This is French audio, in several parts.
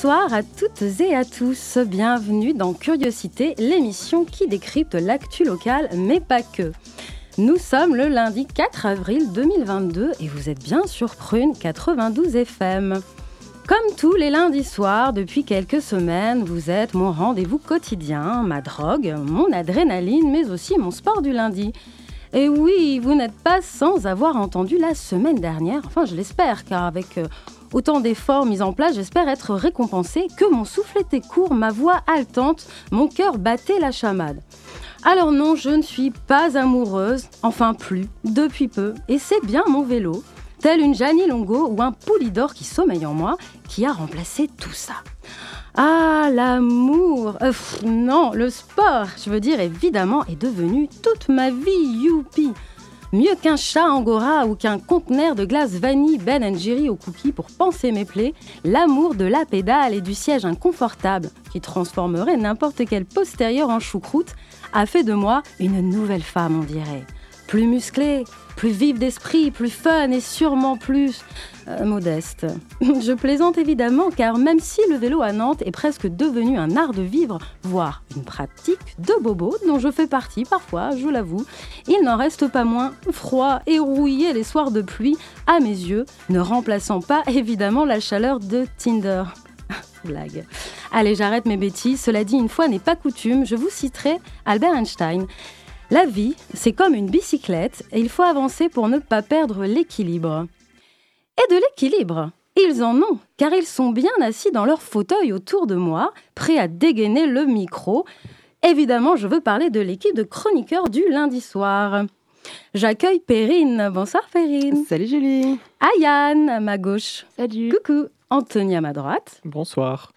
Bonsoir à toutes et à tous. Bienvenue dans Curiosité, l'émission qui décrypte l'actu locale, mais pas que. Nous sommes le lundi 4 avril 2022 et vous êtes bien sur Prune 92 FM. Comme tous les lundis soirs, depuis quelques semaines, vous êtes mon rendez-vous quotidien, ma drogue, mon adrénaline, mais aussi mon sport du lundi. Et oui, vous n'êtes pas sans avoir entendu la semaine dernière, enfin je l'espère, car avec euh, autant d'efforts mis en place, j'espère être récompensée, que mon souffle était court, ma voix haletante, mon cœur battait la chamade. Alors non, je ne suis pas amoureuse, enfin plus, depuis peu, et c'est bien mon vélo, tel une Janie Longo ou un Poulidor qui sommeille en moi, qui a remplacé tout ça. Ah, l'amour euh, Non, le sport, je veux dire, évidemment, est devenu toute ma vie, youpi Mieux qu'un chat angora ou qu'un conteneur de glace vanille Ben Jerry au cookie pour penser mes plaies, l'amour de la pédale et du siège inconfortable, qui transformerait n'importe quel postérieur en choucroute, a fait de moi une nouvelle femme, on dirait. Plus musclée, plus vive d'esprit, plus fun et sûrement plus euh, modeste. Je plaisante évidemment car même si le vélo à Nantes est presque devenu un art de vivre, voire une pratique de bobo dont je fais partie parfois, je l'avoue, il n'en reste pas moins froid et rouillé les soirs de pluie à mes yeux, ne remplaçant pas évidemment la chaleur de Tinder. Blague. Allez, j'arrête mes bêtises. Cela dit, une fois n'est pas coutume, je vous citerai Albert Einstein. La vie, c'est comme une bicyclette et il faut avancer pour ne pas perdre l'équilibre. Et de l'équilibre Ils en ont, car ils sont bien assis dans leur fauteuil autour de moi, prêts à dégainer le micro. Évidemment, je veux parler de l'équipe de chroniqueurs du lundi soir. J'accueille Perrine. Bonsoir Perrine. Salut Julie. Ayane à ma gauche. Salut. Coucou. Anthony à ma droite. Bonsoir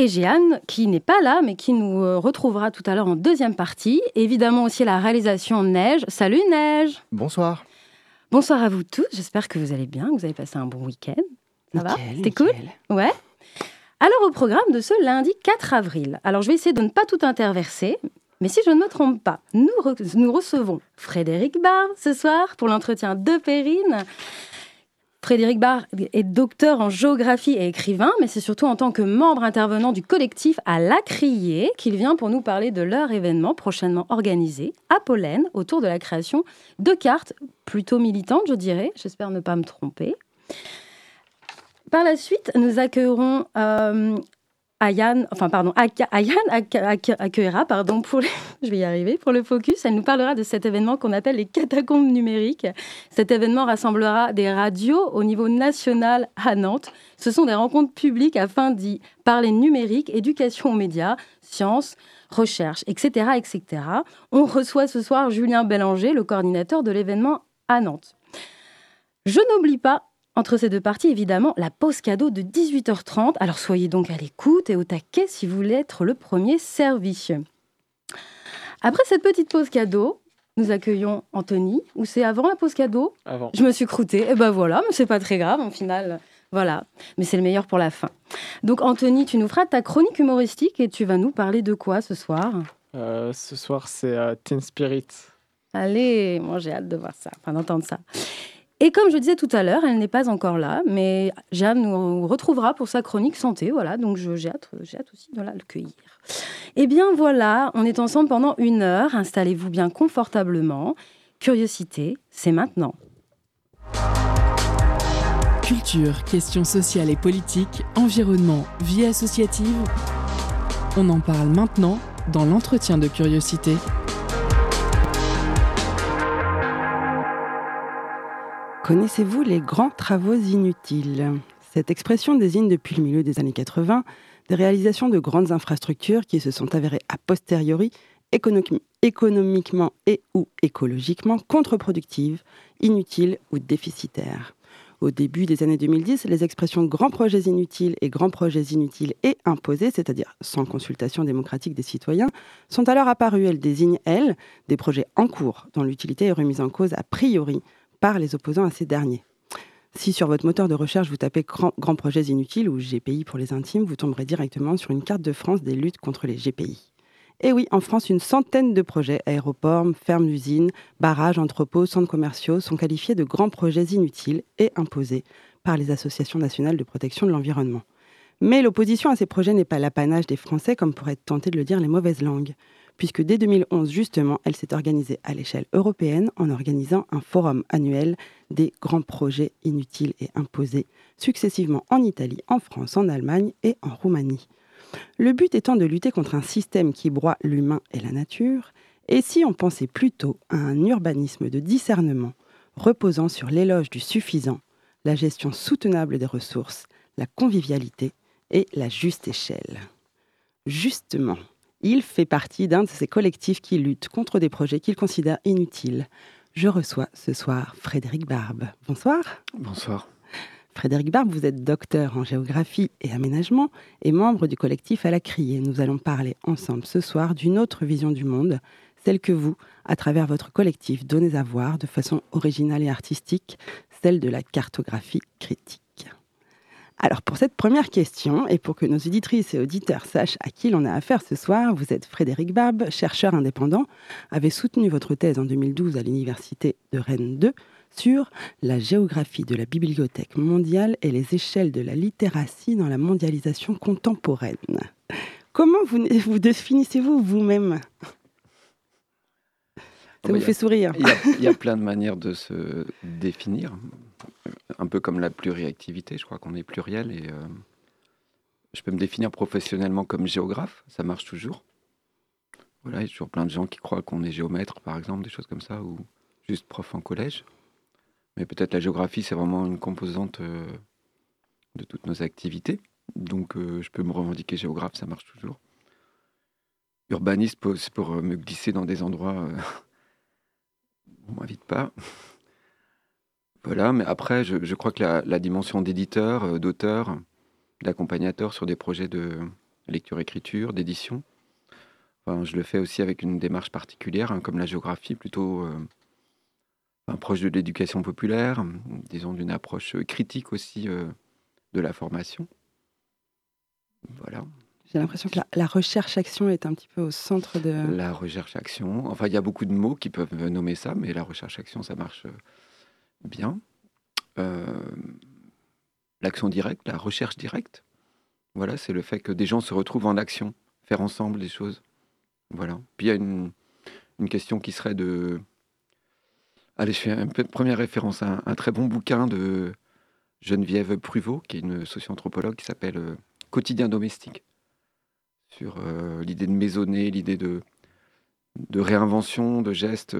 et Jeanne, qui n'est pas là, mais qui nous euh, retrouvera tout à l'heure en deuxième partie. Évidemment aussi la réalisation Neige. Salut Neige Bonsoir Bonsoir à vous tous, j'espère que vous allez bien, que vous avez passé un bon week-end. Ça va C'était cool Ouais alors au programme de ce lundi 4 avril, alors je vais essayer de ne pas tout interverser, mais si je ne me trompe pas, nous, nous recevons Frédéric Barre ce soir pour l'entretien de Perrine. Frédéric Barr est docteur en géographie et écrivain, mais c'est surtout en tant que membre intervenant du collectif à la Criée qu'il vient pour nous parler de leur événement prochainement organisé à Pollen autour de la création de cartes plutôt militantes, je dirais. J'espère ne pas me tromper. Par la suite, nous accueillerons euh, Ayane, enfin pardon, Ayane accueillera, pardon, pour je vais y arriver, pour le focus, elle nous parlera de cet événement qu'on appelle les catacombes numériques. Cet événement rassemblera des radios au niveau national à Nantes. Ce sont des rencontres publiques afin d'y parler numérique, éducation aux médias, sciences, recherche, etc., etc. On reçoit ce soir Julien Bélanger, le coordinateur de l'événement à Nantes. Je n'oublie pas entre ces deux parties, évidemment, la pause cadeau de 18h30. Alors soyez donc à l'écoute et au taquet si vous voulez être le premier servi. Après cette petite pause cadeau, nous accueillons Anthony. Ou c'est avant la pause cadeau? Avant. Je me suis croûtée. Et eh ben voilà, mais c'est pas très grave en final. Voilà, mais c'est le meilleur pour la fin. Donc Anthony, tu nous feras ta chronique humoristique et tu vas nous parler de quoi ce soir? Euh, Ce soir, c'est euh, Teen Spirit. Allez, moi j'ai hâte de voir ça, enfin d'entendre ça. Et comme je disais tout à l'heure, elle n'est pas encore là, mais Jeanne nous retrouvera pour sa chronique santé. Voilà, donc j'ai hâte, hâte aussi de la cueillir. Eh bien voilà, on est ensemble pendant une heure. Installez-vous bien confortablement. Curiosité, c'est maintenant. Culture, questions sociales et politiques, environnement, vie associative. On en parle maintenant dans l'entretien de curiosité. Connaissez-vous les grands travaux inutiles? Cette expression désigne depuis le milieu des années 80 des réalisations de grandes infrastructures qui se sont avérées a posteriori économiquement et ou écologiquement contre-productives, inutiles ou déficitaires. Au début des années 2010, les expressions grands projets inutiles et grands projets inutiles et imposés, c'est-à-dire sans consultation démocratique des citoyens, sont alors apparues. Elles désignent, elles, des projets en cours dont l'utilité est remise en cause a priori par les opposants à ces derniers. Si sur votre moteur de recherche vous tapez Grands projets inutiles ou GPI pour les intimes, vous tomberez directement sur une carte de France des luttes contre les GPI. Et oui, en France, une centaine de projets, aéroports, fermes d'usines, barrages, entrepôts, centres commerciaux, sont qualifiés de grands projets inutiles et imposés par les associations nationales de protection de l'environnement. Mais l'opposition à ces projets n'est pas l'apanage des Français, comme pourraient tenter de le dire les mauvaises langues, puisque dès 2011, justement, elle s'est organisée à l'échelle européenne en organisant un forum annuel des grands projets inutiles et imposés, successivement en Italie, en France, en Allemagne et en Roumanie. Le but étant de lutter contre un système qui broie l'humain et la nature, et si on pensait plutôt à un urbanisme de discernement reposant sur l'éloge du suffisant, la gestion soutenable des ressources, la convivialité et la juste échelle. Justement, il fait partie d'un de ces collectifs qui luttent contre des projets qu'il considère inutiles. Je reçois ce soir Frédéric Barbe. Bonsoir. Bonsoir. Frédéric Barbe, vous êtes docteur en géographie et aménagement et membre du collectif à la Criée. Nous allons parler ensemble ce soir d'une autre vision du monde, celle que vous, à travers votre collectif, donnez à voir de façon originale et artistique, celle de la cartographie critique. Alors pour cette première question, et pour que nos auditrices et auditeurs sachent à qui l'on a affaire ce soir, vous êtes Frédéric Barbe, chercheur indépendant, avez soutenu votre thèse en 2012 à l'Université de Rennes 2 sur la géographie de la bibliothèque mondiale et les échelles de la littératie dans la mondialisation contemporaine. Comment vous, vous définissez-vous vous-même? Ça vous fait sourire. Il y, a, plein de manières de se définir, un peu comme la pluriactivité, je crois qu'on est pluriel et euh, je peux me définir professionnellement comme géographe, ça marche toujours. Voilà, il y a toujours plein de gens qui croient qu'on est géomètre, par exemple, des choses comme ça, ou juste prof en collège. Mais peut-être la géographie, c'est vraiment une composante euh, de toutes nos activités. Donc euh, je peux me revendiquer géographe, ça marche toujours. Urbaniste, c'est pour me glisser dans des endroits on m'invite pas. Voilà, mais après, je, crois que la, dimension d'éditeur, d'auteur, d'accompagnateur sur des projets de lecture-écriture, d'édition, je le fais aussi avec une démarche particulière, hein, comme la géographie, plutôt proche de l'éducation populaire, disons d'une approche critique aussi euh, de la formation. Voilà. J'ai l'impression que la, recherche-action est un petit peu au centre de... La recherche-action, enfin il y a beaucoup de mots qui peuvent nommer ça, mais la recherche-action, ça marche euh, bien. Euh, l'action directe, la recherche directe, voilà, c'est le fait que des gens se retrouvent en action, faire ensemble des choses. Voilà. Puis il y a une, une question qui serait de Allez, je fais une première référence à un, très bon bouquin de Geneviève Pruvot, qui est une socio-anthropologue, qui s'appelle euh, Quotidien domestique, sur euh, l'idée de maisonner, l'idée de, de réinvention, de gestes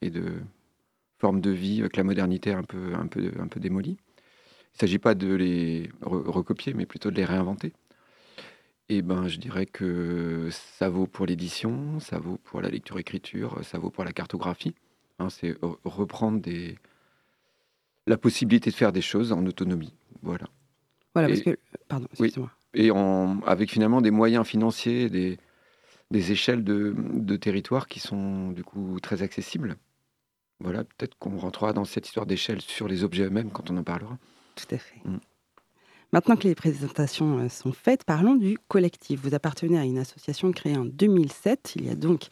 et de formes de vie que la modernité a un peu, un peu, un peu démolie. Il ne s'agit pas de les recopier, mais plutôt de les réinventer. Et ben, je dirais que ça vaut pour l'édition, ça vaut pour la lecture-écriture, ça vaut pour la cartographie. Hein, c'est reprendre des... la possibilité de faire des choses en autonomie. Voilà. Voilà, parce que. Pardon, excusez-moi. Et en, avec finalement des moyens financiers, des, des échelles de, de territoire qui sont du coup très accessibles. Voilà, peut-être qu'on rentrera dans cette histoire d'échelle sur les objets eux-mêmes quand on en parlera. Tout à fait. Mm. Maintenant que les présentations euh, sont faites, parlons du collectif. Vous appartenez à une association créée en 2007, il y a donc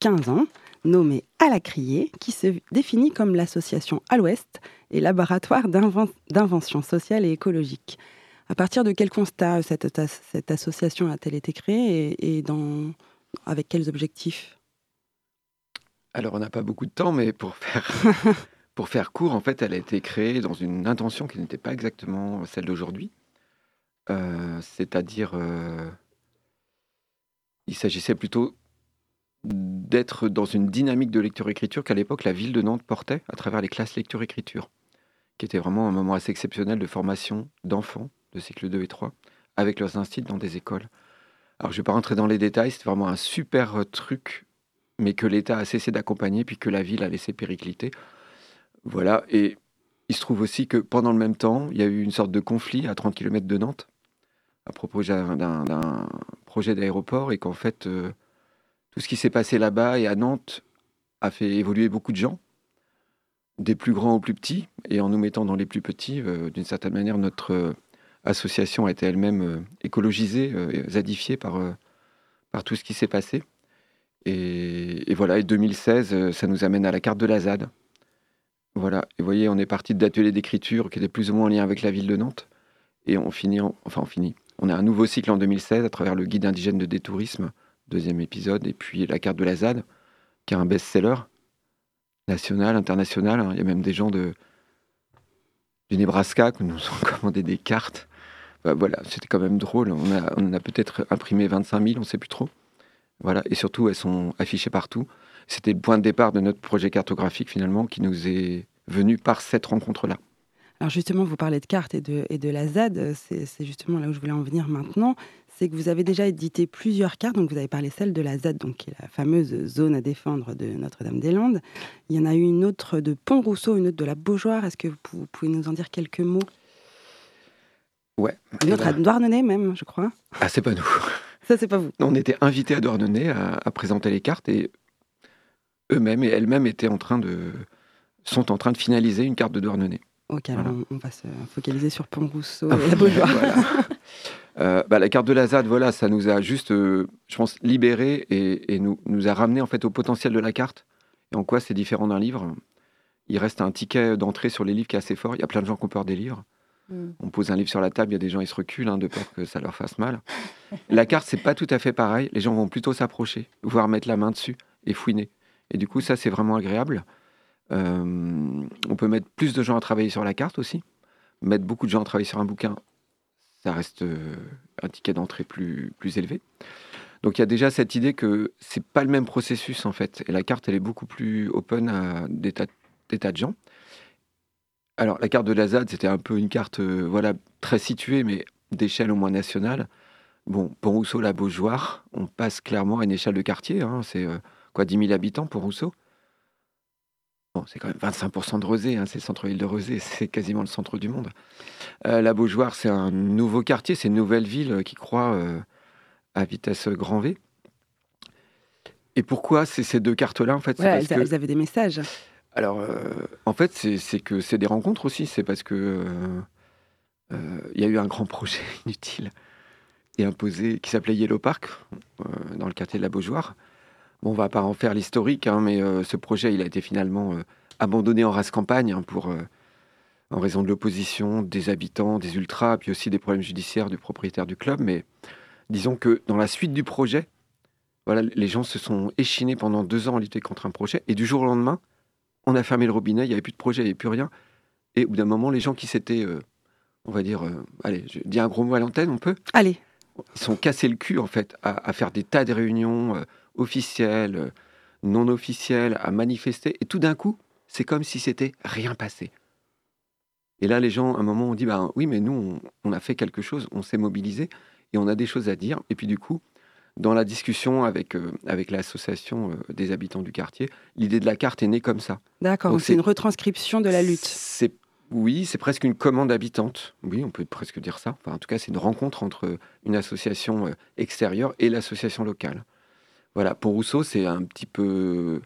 15 ans, nommée À la Criée, qui se définit comme l'association à l'Ouest et laboratoire d'invention sociale et écologique. À partir de quel constat cette, cette association a-t-elle été créée et, dans, avec quels objectifs? Alors, on n'a pas beaucoup de temps, mais pour faire, pour faire court, en fait, elle a été créée dans une intention qui n'était pas exactement celle d'aujourd'hui. Euh, c'est-à-dire, euh, il s'agissait plutôt d'être dans une dynamique de lecture-écriture qu'à l'époque la ville de Nantes portait à travers les classes lecture-écriture, qui était vraiment un moment assez exceptionnel de formation d'enfants de cycle 2 et 3 avec leurs instituts dans des écoles. Alors je ne vais pas rentrer dans les détails, c'était vraiment un super truc, mais que l'État a cessé d'accompagner, puis que la ville a laissé péricliter. Voilà, et il se trouve aussi que pendant le même temps, il y a eu une sorte de conflit à 30 km de Nantes à propos d'un projet d'aéroport et qu'en fait, euh, tout ce qui s'est passé là-bas et à Nantes a fait évoluer beaucoup de gens, des plus grands aux plus petits, et en nous mettant dans les plus petits, euh, d'une certaine manière, notre euh, association a été elle-même écologisée, zadifiée par, par tout ce qui s'est passé. Et, voilà, et 2016, ça nous amène à la carte de la ZAD, voilà, et vous voyez, on est parti d'ateliers d'écriture qui étaient plus ou moins en lien avec la ville de Nantes. Et on finit, enfin on finit. On a un nouveau cycle en 2016 à travers le guide indigène de détourisme, deuxième épisode, et puis la carte de la ZAD, qui est un best-seller national, international. Il y a même des gens de, du Nebraska qui nous ont commandé des cartes. Bah, voilà, c'était quand même drôle. On a, on a peut-être imprimé 25 000, on ne sait plus trop. Voilà, et surtout, elles sont affichées partout. C'était le point de départ de notre projet cartographique finalement qui nous est venu par cette rencontre-là. Alors justement, vous parlez de cartes et de, et de la ZAD, c'est justement là où je voulais en venir maintenant. C'est que vous avez déjà édité plusieurs cartes, donc vous avez parlé celle de la ZAD, donc qui est la fameuse zone à défendre de Notre-Dame-des-Landes. Il y en a eu une autre de Pont-Rousseau, une autre de la Beaujoire. Est-ce que vous pouvez nous en dire quelques mots? Ouais. Une autre à Douarnenez même, je crois. Ah, c'est pas nous. Ça, c'est pas vous. On était invités à Douarnenez à, à présenter les cartes et eux-mêmes et elles-mêmes étaient en train de, sont en train de finaliser une carte de Douarnenez. Ok, alors on, va se focaliser sur Pont-Rousseau et la Beaujoire. Euh, bah, la carte de la ZAD, voilà, ça nous a juste, euh, je pense, libéré et, nous, nous a ramené en fait au potentiel de la carte et en quoi c'est différent d'un livre? Il reste un ticket d'entrée sur les livres qui est assez fort. Il y a plein de gens qui ont peur des livres. Hmm. On pose un livre sur la table, il y a des gens qui se reculent hein, de peur que ça leur fasse mal. la carte, c'est pas tout à fait pareil. Les gens vont plutôt s'approcher, voire mettre la main dessus et fouiner. Et du coup, ça, c'est vraiment agréable. Euh, on peut mettre plus de gens à travailler sur la carte aussi. Mettre beaucoup de gens à travailler sur un bouquin, ça reste euh, un ticket d'entrée plus, plus élevé. Donc il y a déjà cette idée que c'est pas le même processus en fait. Et la carte, elle est beaucoup plus open à des tas, de gens. Alors la carte de la ZAD, c'était un peu une carte euh, voilà, très située, mais d'échelle au moins nationale. Bon, pour Rousseau, la Beaujoire, on passe clairement à une échelle de quartier. Hein. c'est quoi, 10 000 habitants pour Rousseau? Bon, c'est quand même 25% de Rosé, hein, c'est le centre-ville de Rosé, c'est quasiment le centre du monde. Euh, la Beaujoire, c'est un nouveau quartier, c'est une nouvelle ville euh, qui croît euh, à vitesse grand V. Et pourquoi c'est ces deux cartes-là en fait? Elles, que... avaient des messages. Alors, en fait, c'est que c'est des rencontres aussi. C'est parce que il y a eu un grand projet inutile et imposé qui s'appelait Yellow Park dans le quartier de la Beaujoire on va pas en faire l'historique, hein, mais euh, ce projet, il a été finalement euh, abandonné en race campagne hein, pour, euh, en raison de l'opposition des habitants, des ultras, puis aussi des problèmes judiciaires du propriétaire du club. Mais disons que dans la suite du projet, voilà, les gens se sont échinés pendant deux ans à lutter contre un projet, et du jour au lendemain, on a fermé le robinet, il n'y avait plus de projet, il n'y avait plus rien. Et au bout d'un moment, les gens qui s'étaient, on va dire, allez, je dis un gros mot à l'antenne, on peut Allez. Ils sont cassés le cul, en fait, à, à faire des tas de réunions officiels, non officiels, à manifester. Et tout d'un coup, c'est comme si c'était rien passé. Et là, les gens, à un moment, ont dit bah, Oui, mais nous, on, a fait quelque chose, on s'est mobilisé et on a des choses à dire. Et puis, du coup, dans la discussion avec, euh, avec l'association euh, des habitants du quartier, l'idée de la carte est née comme ça. D'accord, c'est une retranscription de la lutte. C'est oui, c'est presque une commande habitante. Oui, on peut presque dire ça. Enfin, en tout cas, c'est une rencontre entre une association euh, extérieure et l'association locale. Voilà, pour Rousseau, c'est un petit peu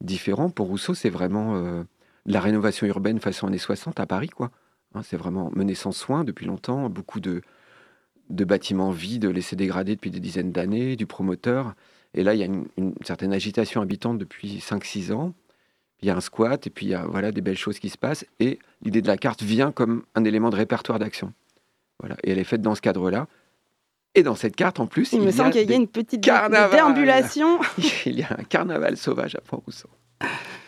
différent. Pour Rousseau, c'est vraiment euh, la rénovation urbaine façon années 60 à Paris, quoi. Hein, c'est vraiment mené sans soin depuis longtemps, beaucoup de, de bâtiments vides laissés dégrader depuis des dizaines d'années, du promoteur. Et là, il y a une, certaine agitation habitante depuis 5-6 ans. Il y a un squat, et puis il y a voilà, des belles choses qui se passent. Et l'idée de la carte vient comme un élément de répertoire d'action. Voilà. Et elle est faite dans ce cadre-là. Et dans cette carte, en plus, il, me semble qu'il y a une petite déambulation. il y a un carnaval sauvage à Pont-Rousseau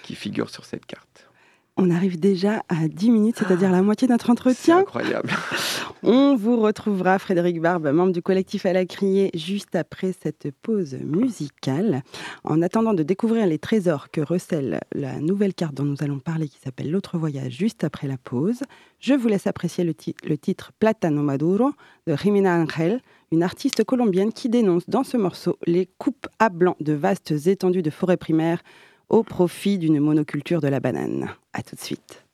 qui figure sur cette carte. On arrive déjà à 10 minutes, c'est-à-dire la moitié de notre entretien. incroyable. On vous retrouvera, Frédéric Barbe, membre du collectif à la criée, juste après cette pause musicale. En attendant de découvrir les trésors que recèle la nouvelle carte dont nous allons parler, qui s'appelle L'autre voyage, juste après la pause, je vous laisse apprécier le, le titre Platano Maduro de Jimena Angel, une artiste colombienne qui dénonce dans ce morceau les coupes à blanc de vastes étendues de forêts primaires au profit d'une monoculture de la banane. A tout de suite.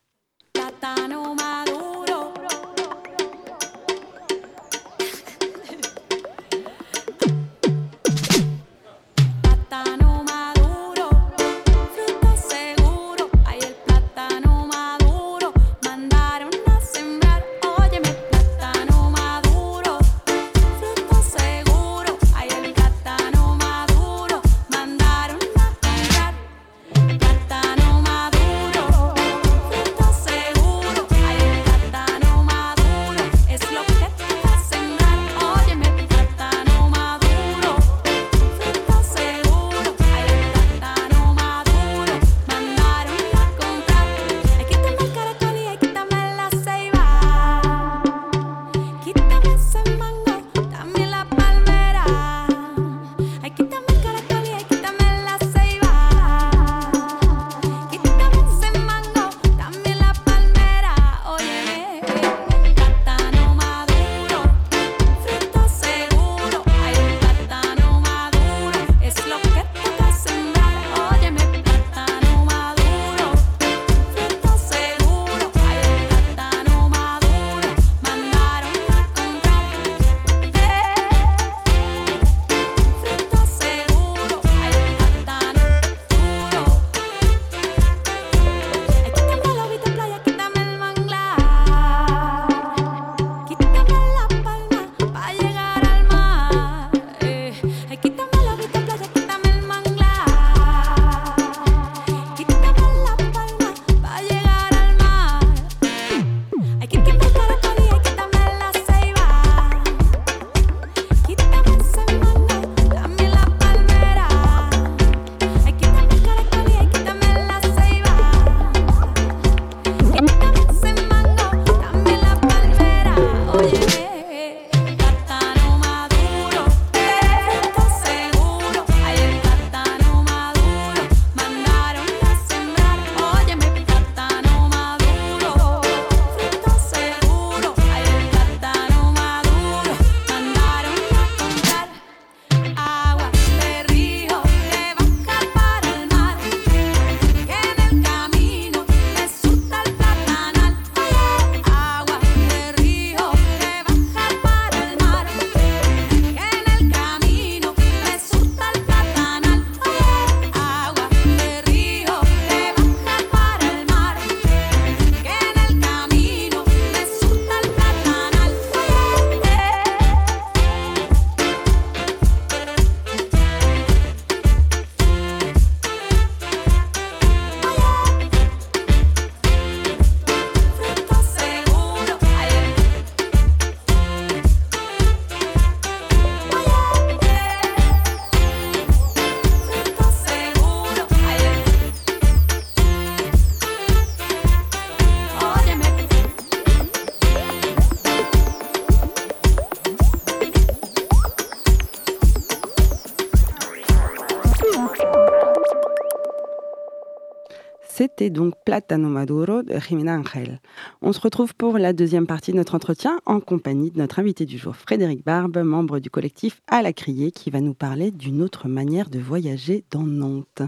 Donc Platano Maduro de Jimena Angel. On se retrouve pour la deuxième partie de notre entretien en compagnie de notre invité du jour, Frédéric Barbe, membre du collectif À la Criée, qui va nous parler d'une autre manière de voyager dans Nantes.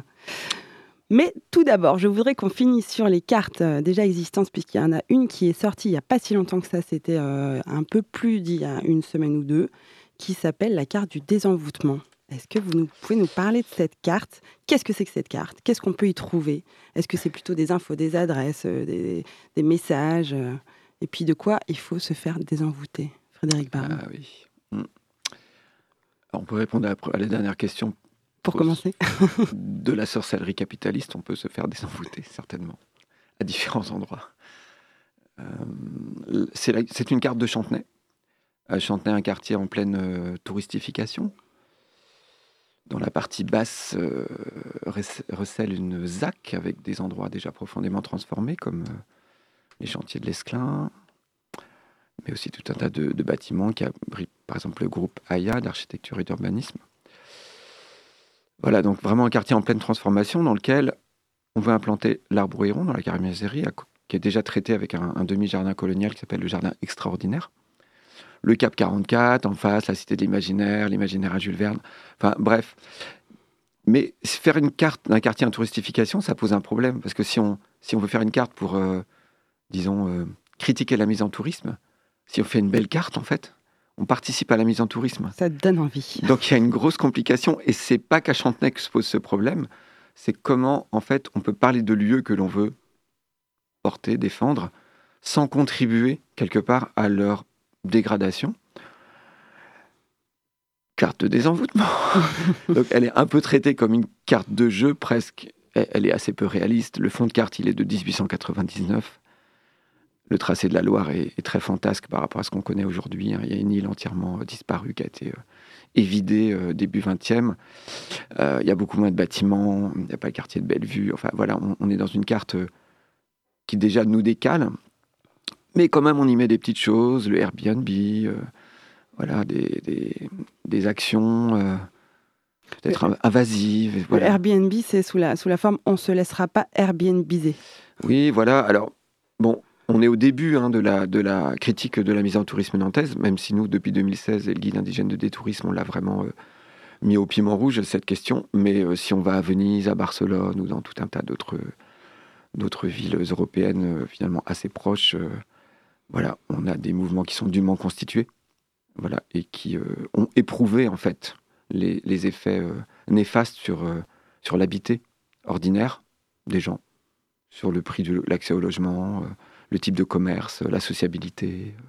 Mais tout d'abord, je voudrais qu'on finisse sur les cartes euh, déjà existantes, puisqu'il y en a une qui est sortie il n'y a pas si longtemps que ça, c'était euh, un peu plus d'il y a une semaine ou deux, qui s'appelle la carte du désenvoûtement. Est-ce que vous pouvez nous parler de cette carte? Qu'est-ce que c'est que cette carte? Qu'est-ce qu'on peut y trouver? Est-ce que c'est plutôt des infos, des adresses, euh, des, messages Et puis de quoi il faut se faire désenvoûter Frédéric Barbe. Ah oui. Hmm. on peut répondre à la dernière question pour commencer De la sorcellerie capitaliste, on peut se faire désenvoûter, certainement, à différents endroits. Euh, c'est une carte de Chantenay. Euh, Chantenay, un quartier en pleine euh, touristification. Dans la partie basse recèle une ZAC avec des endroits déjà profondément transformés, comme les chantiers de l'Esclin, mais aussi tout un tas de, bâtiments qui abritent, par exemple, le groupe AYA d'architecture et d'urbanisme voilà, donc vraiment un quartier en pleine transformation dans lequel on veut implanter l'arbre héron dans la carmésérie, qui est déjà traité avec un, demi-jardin colonial qui s'appelle le jardin extraordinaire. Le Cap 44, en face, la Cité de l'Imaginaire, l'Imaginaire à Jules Verne. Enfin, bref. Mais faire une carte d'un quartier en touristification, ça pose un problème. Parce que si on, si on veut faire une carte pour, euh, disons, euh, critiquer la mise en tourisme, si on fait une belle carte, en fait, on participe à la mise en tourisme. Ça donne envie. Donc il y a une grosse complication et c'est pas qu'à Chantenay que se pose ce problème, c'est comment en fait on peut parler de lieux que l'on veut porter, défendre, sans contribuer quelque part à leur dégradation. Carte de désenvoûtement. Donc elle est un peu traitée comme une carte de jeu presque. Elle est assez peu réaliste. Le fond de carte, il est de 1899 le tracé de la Loire est, très fantasque par rapport à ce qu'on connaît aujourd'hui. Hein. Il y a une île entièrement euh, disparue qui a été euh, évidée euh, début 20e. il y a beaucoup moins de bâtiments, il n'y a pas le quartier de Bellevue. Enfin voilà, on, est dans une carte qui déjà nous décale. Mais quand même, on y met des petites choses, le Airbnb, voilà, des, actions peut-être invasives. Le Airbnb, c'est sous la, sous la forme on se laissera pas Airbnbiser. Oui, voilà. Alors, bon, on est au début hein, de, la, de la critique de la mise en tourisme nantaise, même si nous, depuis 2016, et le guide indigène de détourisme, on l'a vraiment euh, mis au piment rouge, cette question. Mais euh, si on va à Venise, à Barcelone ou dans tout un tas d'autres, d'autres villes européennes euh, finalement assez proches, voilà, on a des mouvements qui sont dûment constitués voilà, et qui ont éprouvé en fait les, effets néfastes sur, sur l'habité ordinaire des gens, sur le prix de l'accès au logement le type de commerce, la sociabilité, euh,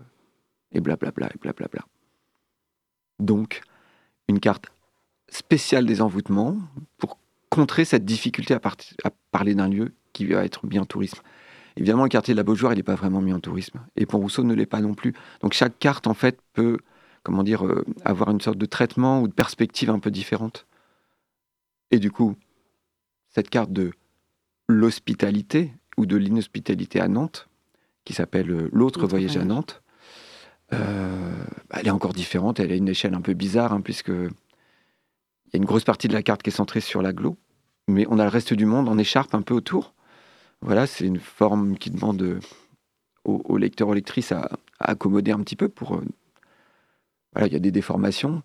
et blablabla, et blablabla. Donc, une carte spéciale des envoûtements pour contrer cette difficulté à, parler d'un lieu qui va être mis en tourisme. Évidemment, le quartier de la Beaujoire, il n'est pas vraiment mis en tourisme. Et Pont-Rousseau ne l'est pas non plus. Donc chaque carte, en fait, peut, comment dire, euh, avoir une sorte de traitement ou de perspective un peu différente. Et du coup, cette carte de l'hospitalité ou de l'inhospitalité à Nantes, qui s'appelle euh, L'autre voyage à Nantes. Euh, elle est encore différente, elle a une échelle un peu bizarre, hein, puisque il y a une grosse partie de la carte qui est centrée sur l'aglo, mais on a le reste du monde en écharpe un peu autour. Voilà, c'est une forme qui demande aux, lecteurs, aux lectrices à, accommoder un petit peu pour. Euh, voilà, il y a des déformations.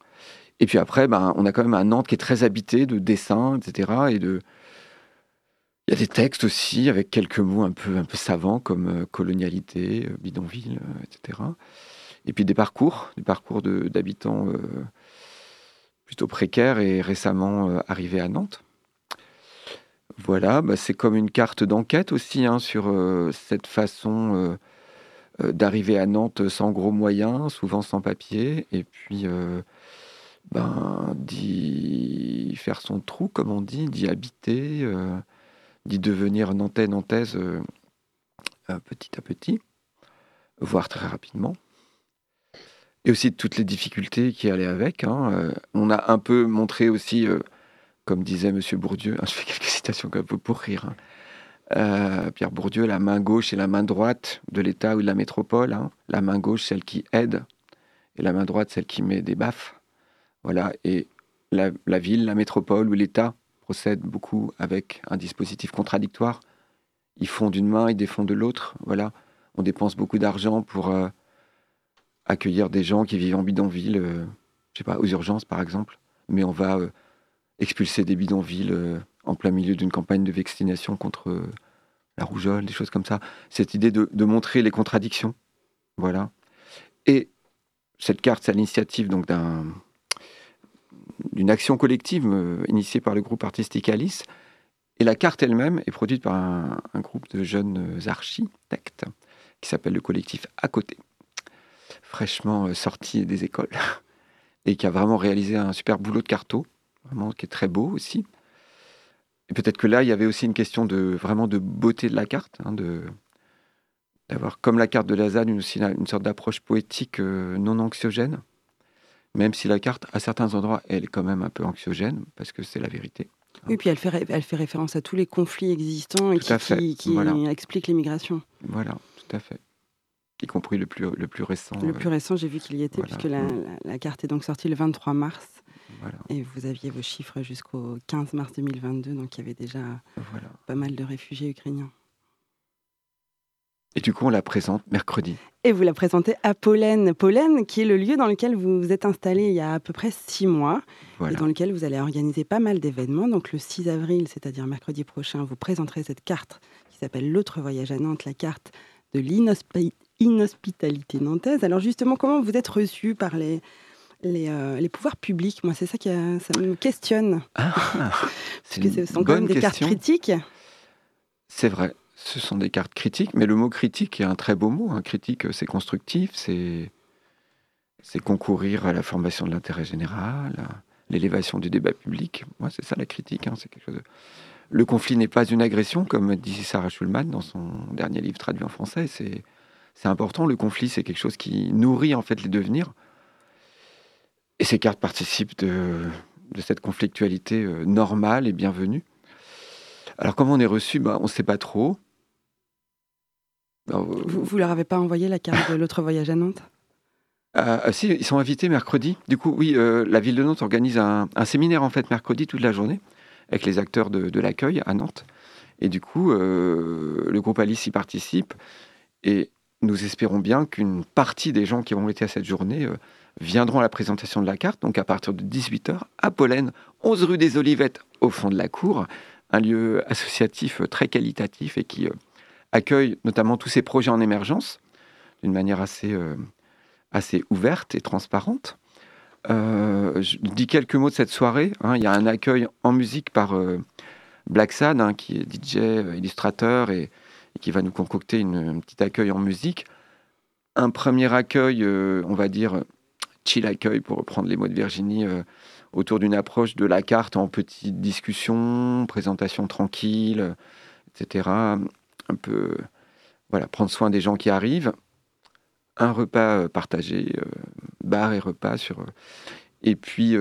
Et puis après, ben, on a quand même un Nantes qui est très habité de dessins, etc. Et de, il y a des textes aussi avec quelques mots un peu, savants comme euh, colonialité, euh, bidonville, euh, etc. Et puis des parcours, des parcours d'habitants plutôt précaires et récemment arrivés à Nantes. Voilà, bah, c'est comme une carte d'enquête aussi hein, sur cette façon d'arriver à Nantes sans gros moyens, souvent sans papier, et puis ben, d'y faire son trou, comme on dit, d'y habiter d'y devenir nantais, nantaise euh, euh, petit à petit, voire très rapidement. Et aussi toutes les difficultés qui allaient avec. Hein, euh, on a un peu montré aussi, comme disait Monsieur Bourdieu, je fais quelques citations un peu pour rire. Hein, Pierre Bourdieu, la main gauche et la main droite de l'État ou de la métropole. Hein. La main gauche, celle qui aide, et la main droite, celle qui met des baffes. Voilà. Et la ville, la métropole ou l'État procède beaucoup avec un dispositif contradictoire ils font d'une main, ils défont de l'autre. Voilà, on dépense beaucoup d'argent pour euh, accueillir des gens qui vivent en bidonville, euh, je sais pas, aux urgences par exemple, mais on va euh, expulser des bidonvilles en plein milieu d'une campagne de vaccination contre la rougeole, des choses comme ça. Cette idée de, montrer les contradictions, voilà. Et cette carte, c'est à l'initiative donc d'un d'une action collective initiée par le groupe artistique Alice, et la carte elle-même est produite par un, groupe de jeunes architectes qui s'appelle le collectif À côté, fraîchement euh, sorti des écoles et qui a vraiment réalisé un super boulot de carto, vraiment qui est très beau aussi. Et peut-être que là, il y avait aussi une question de vraiment de beauté de la carte, hein, de d'avoir comme la carte de Lazane une, une sorte d'approche poétique euh, non anxiogène, même si la carte, à certains endroits, elle est quand même un peu anxiogène, parce que c'est la vérité. Oui, puis elle fait, elle fait référence à tous les conflits existants et qui, qui, expliquent l'immigration. Voilà, tout à fait. Y compris le plus, le plus récent. Le plus récent, j'ai vu qu'il y était, puisque la, la, carte est donc sortie le 23 mars. Et vous aviez vos chiffres jusqu'au 15 mars 2022, donc il y avait déjà pas mal de réfugiés ukrainiens. Et du coup, on la présente mercredi. Et vous la présentez à Pollen. Pollen, qui est le lieu dans lequel vous vous êtes installé il y a à peu près six mois, et dans lequel vous allez organiser pas mal d'événements. Donc le 6 avril, c'est-à-dire mercredi prochain, vous présenterez cette carte qui s'appelle L'autre voyage à Nantes, la carte de l'inhospitalité nantaise. Alors justement, comment vous êtes reçu par les, les, euh, pouvoirs publics? Moi, c'est ça qui ça me questionne. Ah, Parce que ce sont quand même des cartes critiques. C'est vrai ce sont des cartes critiques, mais le mot critique est un très beau mot. Un critique, c'est constructif, c'est c'est concourir à la formation de l'intérêt général, l'élévation du débat public. Moi, c'est ça la critique. Hein, c'est quelque chose. Le conflit n'est pas une agression, comme dit Sarah Schulman dans son dernier livre traduit en français. C'est c'est important. Le conflit, c'est quelque chose qui nourrit en fait les devenirs. Et ces cartes participent de, de cette conflictualité euh, normale et bienvenue. Alors comment on est reçu bah, On ne sait pas trop. Vous, ne leur avez pas envoyé la carte de l'autre voyage à Nantes? Ah, si, ils sont invités mercredi. Du coup, oui, euh, la ville de Nantes organise un, séminaire en fait mercredi toute la journée avec les acteurs de, l'accueil à Nantes. Et du coup, euh, le groupe Alice y participe. Et nous espérons bien qu'une partie des gens qui vont été à cette journée euh, viendront à la présentation de la carte, donc à partir de 18h, à Pollen, 11 rue des Olivettes, au fond de la cour, un lieu associatif très qualitatif et qui accueille notamment tous ces projets en émergence d'une manière assez, euh, ouverte et transparente. Euh, je dis quelques mots de cette soirée. Hein. Il y a un accueil en musique par euh, Black Sad, hein, qui est DJ, illustrateur, et, qui va nous concocter une, un petit accueil en musique. Un premier accueil, on va dire, chill accueil, pour reprendre les mots de Virginie, autour d'une approche de la carte en petite discussion, présentation tranquille, etc un peu voilà, prendre soin des gens qui arrivent. Un repas euh, partagé, euh, bar et repas sur. Euh, et puis,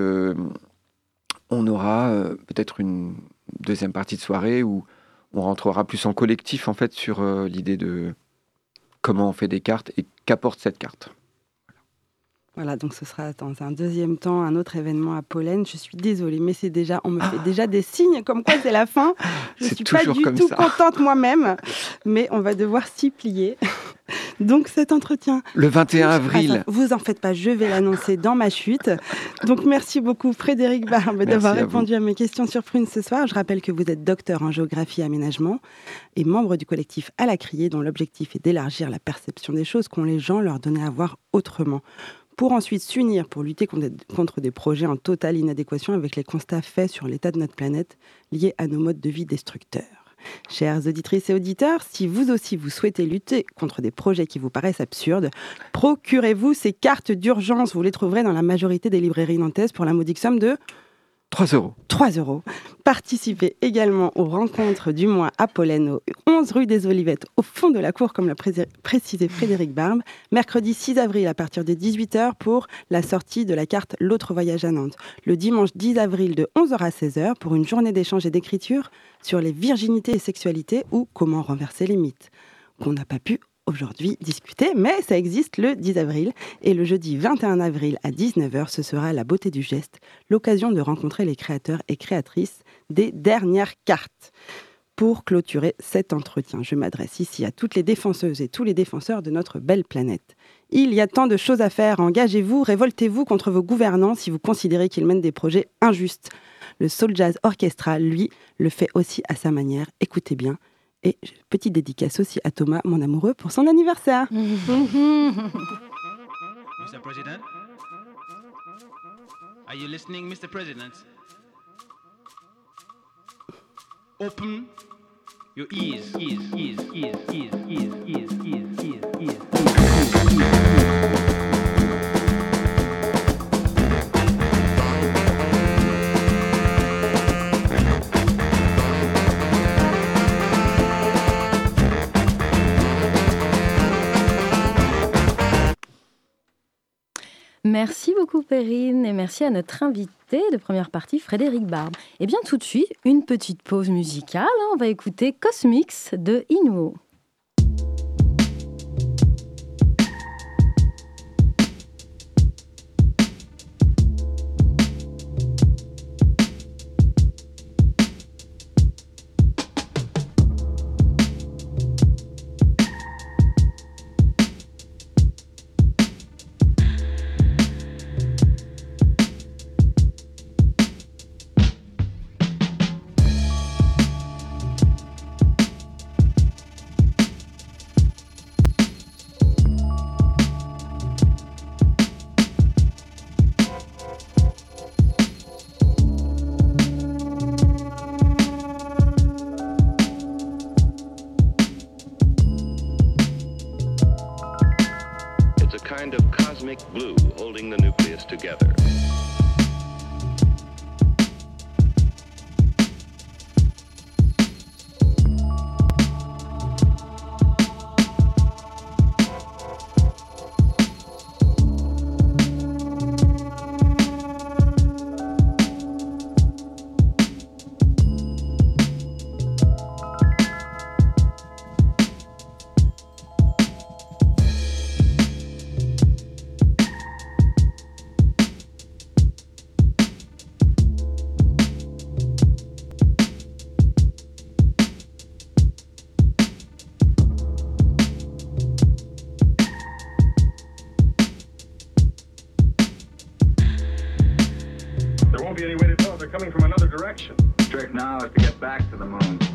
on aura peut-être une deuxième partie de soirée où on rentrera plus en collectif en fait sur l'idée de comment on fait des cartes et qu'apporte cette carte. Voilà, donc ce sera dans un deuxième temps un autre événement à Pollen. Je suis désolée, mais c'est déjà, on me fait déjà des signes comme quoi c'est la fin. Je suis pas du tout contente moi-même, mais on va devoir s'y plier. Donc cet entretien. Le 21 avril. vous en faites pas, je vais l'annoncer dans ma chute. Donc merci beaucoup Frédéric Barbe d'avoir répondu à mes questions sur Prune ce soir. Je rappelle que vous êtes docteur en géographie et aménagement et membre du collectif À la Criée dont l'objectif est d'élargir la perception des choses qu'ont les gens leur donné à voir autrement pour ensuite s'unir pour lutter contre des projets en totale inadéquation avec les constats faits sur l'état de notre planète liés à nos modes de vie destructeurs. Chères auditrices et auditeurs, si vous aussi vous souhaitez lutter contre des projets qui vous paraissent absurdes, procurez-vous ces cartes d'urgence. Vous les trouverez dans la majorité des librairies nantaises pour la modique somme de 3 euros. 3 euros. Participez également aux rencontres du mois à Pollen, 11 rue des Olivettes, au fond de la cour, comme l'a précisé Frédéric Barbe, mercredi 6 avril à partir de 18h pour la sortie de la carte L'autre voyage à Nantes. Le dimanche 10 avril de 11h à 16h pour une journée d'échange et d'écriture sur les virginités et sexualités ou comment renverser les mythes qu'on n'a pas pu aujourd'hui discuter, mais ça existe le 10 avril. Et le jeudi 21 avril à 19h, ce sera la beauté du geste, l'occasion de rencontrer les créateurs et créatrices des dernières cartes. pour clôturer cet entretien. Je m'adresse ici à toutes les défenseuses et tous les défenseurs de notre belle planète. Il y a tant de choses à faire, engagez-vous, révoltez-vous contre vos gouvernants si vous considérez qu'ils mènent des projets injustes. Le Soul Jazz Orchestra, lui, le fait aussi à sa manière. Écoutez bien. Et petite dédicace aussi à Thomas, mon amoureux, pour son anniversaire. Mr. President? Are you listening, Mr. President? Open your ears. Merci beaucoup Perrine et merci à notre invité de première partie Frédéric Barbe. Et bien tout de suite, une petite pause musicale. hein. On va écouter Cosmix de Inuo. Direction. trick now is to get back to the moon.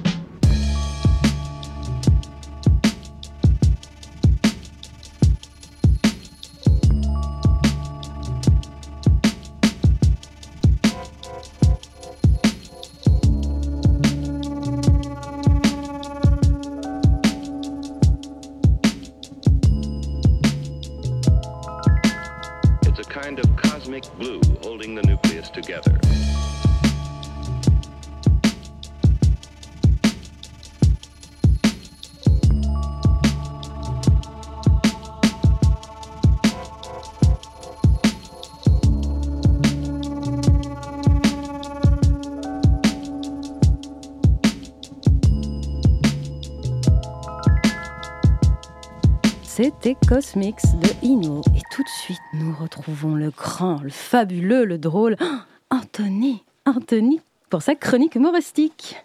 Cosmix de Inuo. Et tout de suite, nous retrouvons le grand, le fabuleux, le drôle Anthony. Anthony pour sa chronique humoristique.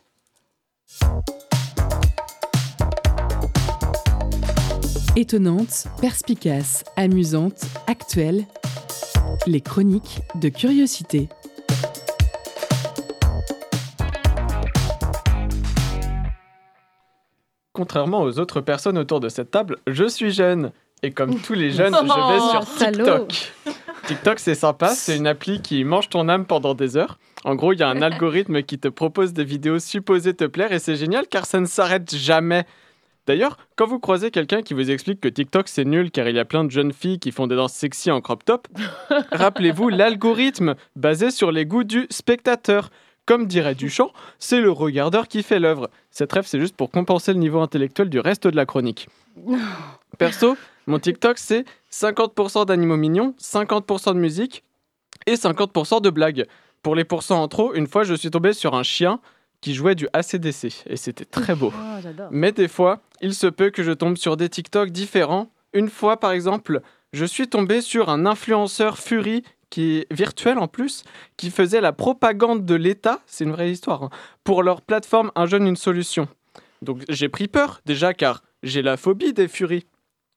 Étonnante, perspicace, amusante, actuelle. Les chroniques de curiosité. Contrairement aux autres personnes autour de cette table, je suis jeune. Et comme tous les jeunes, je vais Oh, sur. TikTok. TikTok, c'est sympa, c'est une appli qui mange ton âme pendant des heures. En gros, il y a un algorithme qui te propose des vidéos supposées te plaire et c'est génial car ça ne s'arrête jamais. D'ailleurs, quand vous croisez quelqu'un qui vous explique que TikTok c'est nul car il y a plein de jeunes filles qui font des danses sexy en crop top, rappelez-vous l'algorithme basé sur les goûts du spectateur. Comme dirait Duchamp, c'est le regardeur qui fait l'œuvre. Cette rêve, c'est juste pour compenser le niveau intellectuel du reste de la chronique. Perso, mon TikTok, c'est 50% d'animaux mignons, 50% de musique et 50% de blagues. Pour les pourcents en trop, une fois, je suis tombé sur un chien qui jouait du ACDC et c'était très beau. Oh. Mais des fois, il se peut que je tombe sur des TikTok différents. Une fois, par exemple, je suis tombé sur un influenceur Fury qui virtuelle en plus, qui faisait la propagande de l'État, c'est une vraie histoire, hein, pour leur plateforme Un jeune, une solution. Donc j'ai pris peur déjà car j'ai la phobie des furies.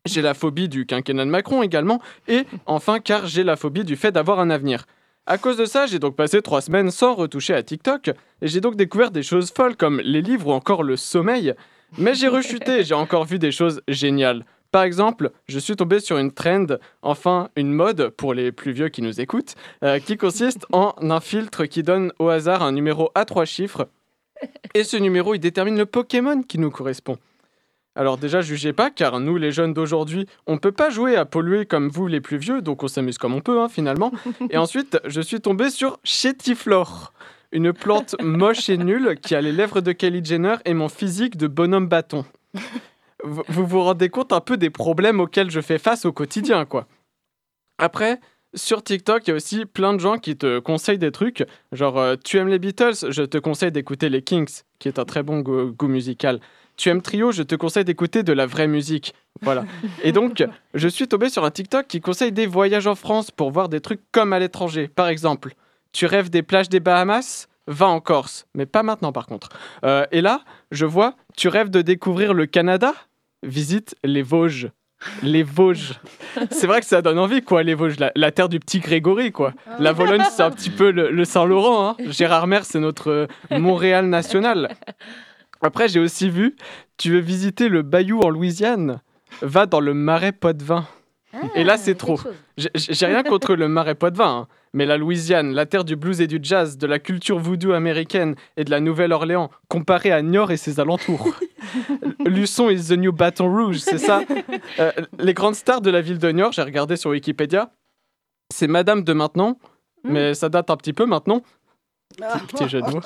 J'ai la phobie du quinquennat de Macron également, et enfin car j'ai la phobie du fait d'avoir un avenir. À cause de ça, j'ai donc passé trois semaines sans retoucher à TikTok, et j'ai donc découvert des choses folles comme les livres ou encore le sommeil. Mais j'ai rechuté, j'ai encore vu des choses géniales. Par exemple, je suis tombé sur une trend, enfin une mode pour les plus vieux qui nous écoutent, euh, qui consiste en un filtre qui donne au hasard un numéro à trois chiffres. Et ce numéro, il détermine le Pokémon qui nous correspond. Alors déjà, jugez pas, car nous, les jeunes d'aujourd'hui, on peut pas jouer à polluer comme vous, les plus vieux, donc on s'amuse comme on peut, hein, finalement. Et ensuite, je suis tombé sur Chétiflore, une plante moche et nulle qui a les lèvres de Kylie Jenner et mon physique de bonhomme bâton. Vous vous rendez compte un peu des problèmes auxquels je fais face au quotidien, quoi. Après, sur TikTok, il y a aussi plein de gens qui te conseillent des trucs. Genre, euh, tu aimes les Beatles, je te conseille d'écouter les Kings, qui est un très bon go- goût musical. Tu aimes Trio, je te conseille d'écouter de la vraie musique. Voilà. Et donc, je suis tombé sur un TikTok qui conseille des voyages en France pour voir des trucs comme à l'étranger. Par exemple, tu rêves des plages des Bahamas? Va en Corse, mais pas maintenant par contre. Euh, et là, je vois, tu rêves de découvrir le Canada? Visite les Vosges. Les Vosges. C'est vrai que ça donne envie, quoi, les Vosges. La, la terre du petit Grégory, quoi. La Vologne, c'est un petit peu le, le Saint-Laurent. hein. Gérard Mer, c'est notre euh, Montréal national. Après, j'ai aussi vu, tu veux visiter le Bayou en Louisiane? Va dans le marais Et là, c'est trop. J'ai rien contre le marais Poitevin, hein, mais la Louisiane, la terre du blues et du jazz, de la culture voodoo américaine et de la Nouvelle-Orléans, comparée à Niort et ses alentours. Luçon is the new Baton Rouge, c'est ça? Euh, Les grandes stars de la ville de Niort, j'ai regardé sur Wikipédia, c'est Madame de maintenant, mais ça date un petit peu maintenant. Petit, petit jeu de mots.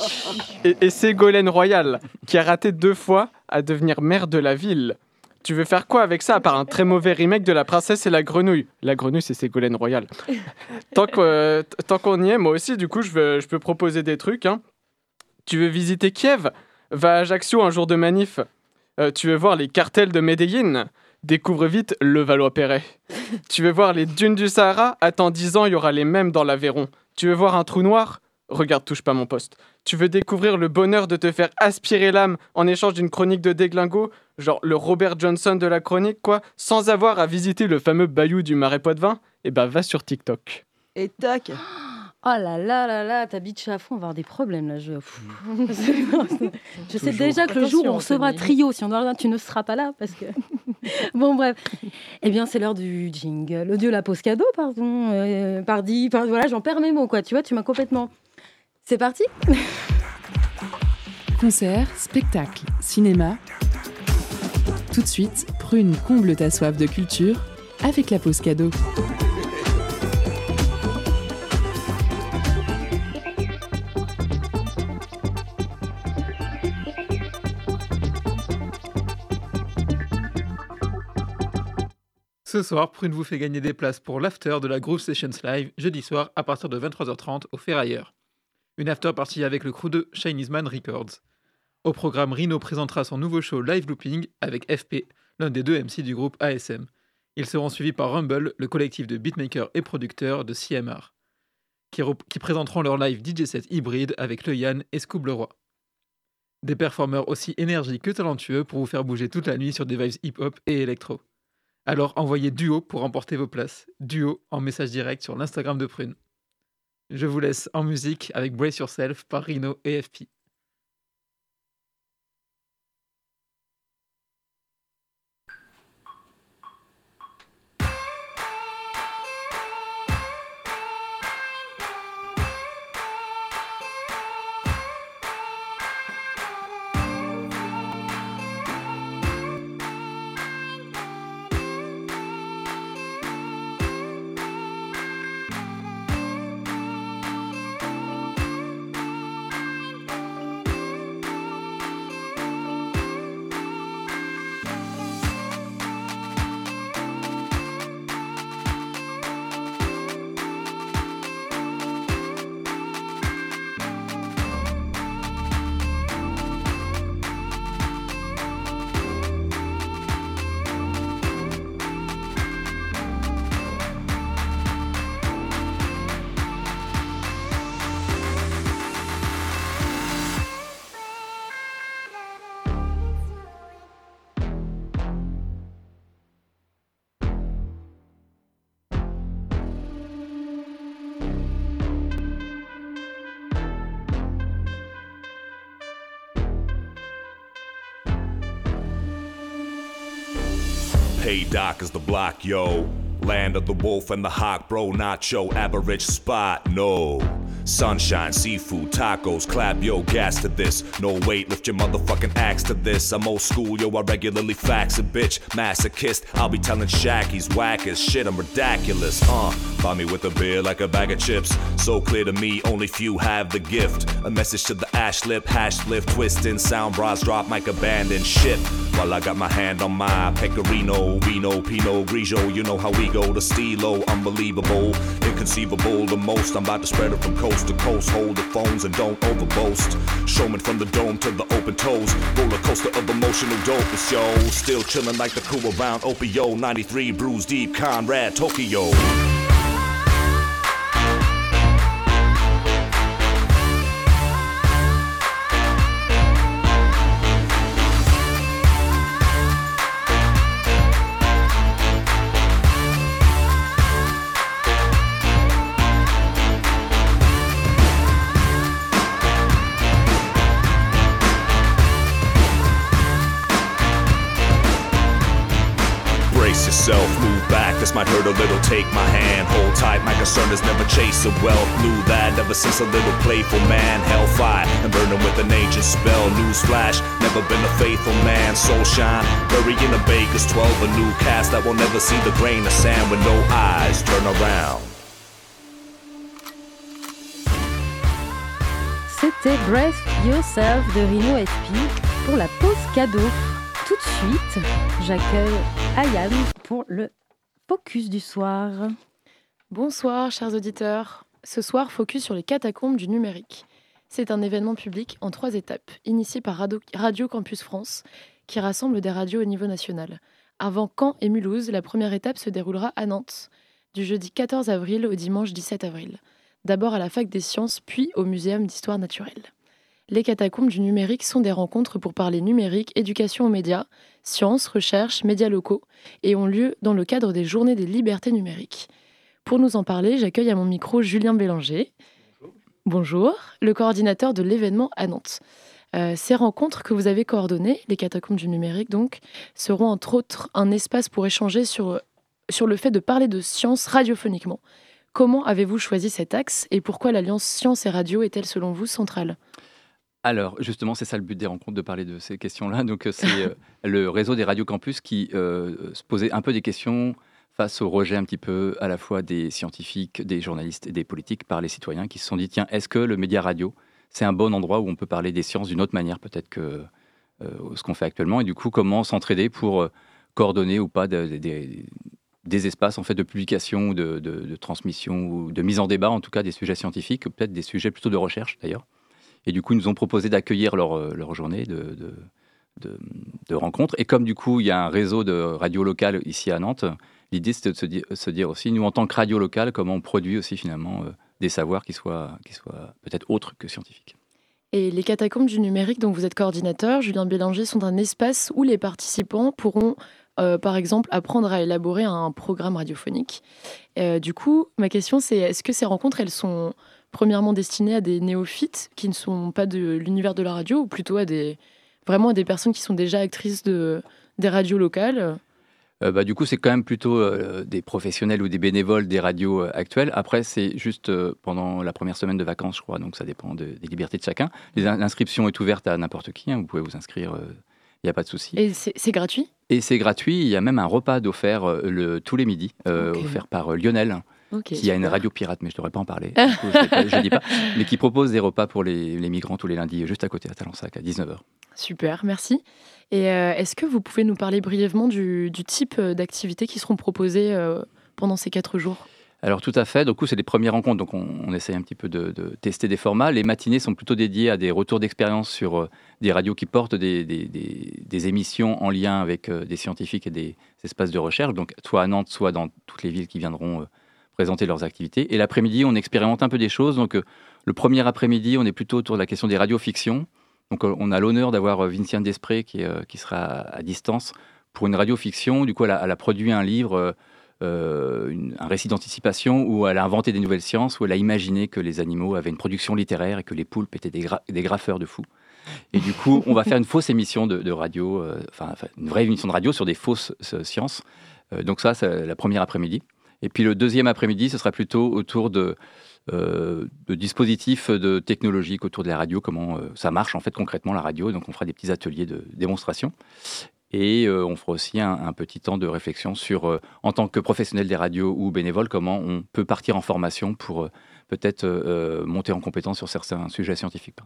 Et, et c'est Ségolène Royal, qui a raté deux fois à devenir maire de la ville. Tu veux faire quoi avec ça, à part un très mauvais remake de La Princesse et la Grenouille? La Grenouille, c'est Ségolène Royal. tant euh, tant qu'on y est, moi aussi, du coup, je, veux- je peux proposer des trucs. hein. Tu veux visiter Kiev? Va à Ajaccio un jour de manif. Euh, tu veux voir les cartels de Medellin? Découvre vite le Valois-Perret. tu veux voir les dunes du Sahara? Attends 10 ans, il y aura les mêmes dans l'Aveyron. Tu veux voir un trou noir? Regarde, touche pas mon poste. Tu veux découvrir le bonheur de te faire aspirer l'âme en échange d'une chronique de déglingo Genre le Robert Johnson de la chronique, quoi Sans avoir à visiter le fameux bayou du Marais Poitevin? Eh ben, va sur TikTok. Et tac Oh là là là là, ta bitch à fond, on va avoir des problèmes là. Je, Pff. je sais déjà que le jour où on recevra trio, si on doit rien, tu ne seras pas là parce que. bon bref. Eh bien, c'est l'heure du jingle. L'audio la pause cadeau, pardon. Euh, pardi, par- voilà, j'en perds mes mots quoi. Tu vois, tu m'as complètement. C'est parti. Concert, spectacle, cinéma. Tout de suite, Prune comble ta soif de culture avec la pause cadeau. Ce soir, Prune vous fait gagner des places pour l'after de la Groove Sessions Live, jeudi soir à partir de 23h30 au Ferrailleur. Une after partie avec le crew de Chinese Man Records. Au programme, Rino présentera son nouveau show Live Looping avec FP, l'un des deux MC du groupe ASM. Ils seront suivis par Rumble, le collectif de beatmakers et producteurs de CMR, qui présenteront leur live DJ set hybride avec Le Yann et Scoob Leroy. Des performeurs aussi énergiques que talentueux pour vous faire bouger toute la nuit sur des vibes hip-hop et électro. Alors envoyez duo pour remporter vos places. Duo en message direct sur l'Instagram de Prune. Je vous laisse en musique avec Brace Yourself par Rino et FP. Hey, Doc is the block, yo. Land of the wolf and the hawk, bro, not your average spot, no. Sunshine, seafood, tacos, clap, yo, gas to this. No wait, lift your motherfucking axe to this. I'm old school, yo, I regularly fax a bitch. Masochist, I'll be telling Shaq he's whack as shit, I'm ridiculous, uh. Buy me with a beer like a bag of chips. So clear to me, only few have the gift. A message to the ash lip, hash flip, twisting, sound bras drop, mic abandon ship. While I got my hand on my Pecorino, Vino, Pinot Grigio, you know how we go. The stilo, unbelievable, inconceivable. The most, I'm about to spread it from coast to coast. Hold the phones and don't overboast. Showman from the dome to the open toes. Roller coaster of emotional dopeness, yo. Still chilling like the crew around Opio. 93 Bruise Deep, Conrad, Tokyo. Might hurt a little. Take my hand, hold tight. My concern is never chase a wealth. Knew that ever since a little playful man. Hellfire and burning with an ancient spell. Newsflash, never been a faithful man. Soul shine, bury in the Baker's 12. A new cast that will never see the grain of sand with no eyes. Turn around. C'était Breath Yourself de Rino SP pour la pause cadeau. Tout de suite, j'accueille Ayane pour le focus du soir. Bonsoir, chers auditeurs. Ce soir, focus sur les catacombes du numérique. C'est un événement public en trois étapes, initié par Radio, Campus France, qui rassemble des radios au niveau national. Avant Caen et Mulhouse, la première étape se déroulera à Nantes, du jeudi 14 avril au dimanche 17 avril. D'abord à la Fac des Sciences, puis au Muséum d'Histoire naturelle. Les catacombes du numérique sont des rencontres pour parler numérique, éducation aux médias, sciences, recherche, médias locaux, et ont lieu dans le cadre des Journées des libertés numériques. Pour nous en parler, j'accueille à mon micro Julien Bélanger. Bonjour, le coordinateur de l'événement à Nantes. Euh, ces rencontres que vous avez coordonnées, les catacombes du numérique donc, seront entre autres un espace pour échanger sur, sur le fait de parler de science radiophoniquement. Comment avez-vous choisi cet axe et pourquoi l'alliance science et radio est-elle selon vous centrale? Alors, justement, c'est ça le but des rencontres, de parler de ces questions-là. Donc, euh, c'est euh, le réseau des radios campus qui euh, se posait un peu des questions face au rejet un petit peu à la fois des scientifiques, des journalistes et des politiques par les citoyens qui se sont dit, tiens, est-ce que le média radio, c'est un bon endroit où on peut parler des sciences d'une autre manière peut-être que ce qu'on fait actuellement? Et du coup, comment s'entraider pour coordonner ou pas de- de- des- des espaces en fait de publication, de, de- de transmission ou de mise en débat, en tout cas des sujets scientifiques, peut-être des sujets plutôt de recherche d'ailleurs? Et du coup, ils nous ont proposé d'accueillir leur, euh, journée de, de, rencontres. Et comme du coup, il y a un réseau de radio locales ici à Nantes, l'idée c'était de se dire, aussi, nous en tant que radio locale, comment on produit aussi finalement euh, des savoirs qui soient, qui soient peut-être autres que scientifiques. Et les catacombes du numérique dont vous êtes coordinateur, Julien Bélanger, sont un espace où les participants pourront, euh, par exemple, apprendre à élaborer un programme radiophonique. Du coup, ma question c'est est-ce que ces rencontres, elles sont premièrement destinées à des néophytes qui ne sont pas de l'univers de la radio, ou plutôt à des vraiment à des personnes qui sont déjà actrices de, des radios locales Euh, bah, du coup, c'est quand même plutôt euh, des professionnels ou des bénévoles des radios euh, actuelles. Après, c'est juste pendant la première semaine de vacances, je crois, donc ça dépend de- des libertés de chacun. L'inscription est ouverte à n'importe qui, hein, vous pouvez vous inscrire, il n'y a pas de souci. Et c'est gratuit? Et c'est gratuit, il y a même un repas d'offert le, tous les midis, offert par Lionel, Ok, qui a une radio pirate, mais je ne devrais pas en parler, coup, je ne dis pas, mais qui propose des repas pour les, les migrants tous les lundis, juste à côté, à Talensac, à 19h. Super, merci. Et euh, est-ce que vous pouvez nous parler brièvement du, du type euh, d'activités qui seront proposées euh, pendant ces quatre jours? Alors tout à fait, du coup c'est les premières rencontres, donc on, on essaye un petit peu de, de tester des formats. Les matinées sont plutôt dédiées à des retours d'expérience sur euh, des radios qui portent des, des- des- des émissions en lien avec euh, des scientifiques et des espaces de recherche, donc soit à Nantes, soit dans toutes les villes qui viendront euh, présenter leurs activités. Et l'après-midi, on expérimente un peu des choses. Donc euh, le premier après-midi, on est plutôt autour de la question des radiofictions. Donc euh, on a l'honneur d'avoir euh, Vinciane Desprez qui, qui sera à, distance pour une radiofiction. Du coup, elle a, produit un livre, un récit d'anticipation où elle a inventé des nouvelles sciences, où elle a imaginé que les animaux avaient une production littéraire et que les poulpes étaient des, des graffeurs de fous. Et du coup, on va faire une fausse émission de, radio, enfin une vraie émission de radio sur des fausses sciences. Donc ça, c'est la première après-midi. Et puis le deuxième après-midi, ce sera plutôt autour de, euh, dispositifs de technologiques autour de la radio, comment euh, ça marche en fait concrètement la radio. Donc on fera des petits ateliers de démonstration. Et euh, on fera aussi un, petit temps de réflexion sur, en tant que professionnel des radios ou bénévole, comment on peut partir en formation pour peut-être monter en compétence sur certains sujets scientifiques.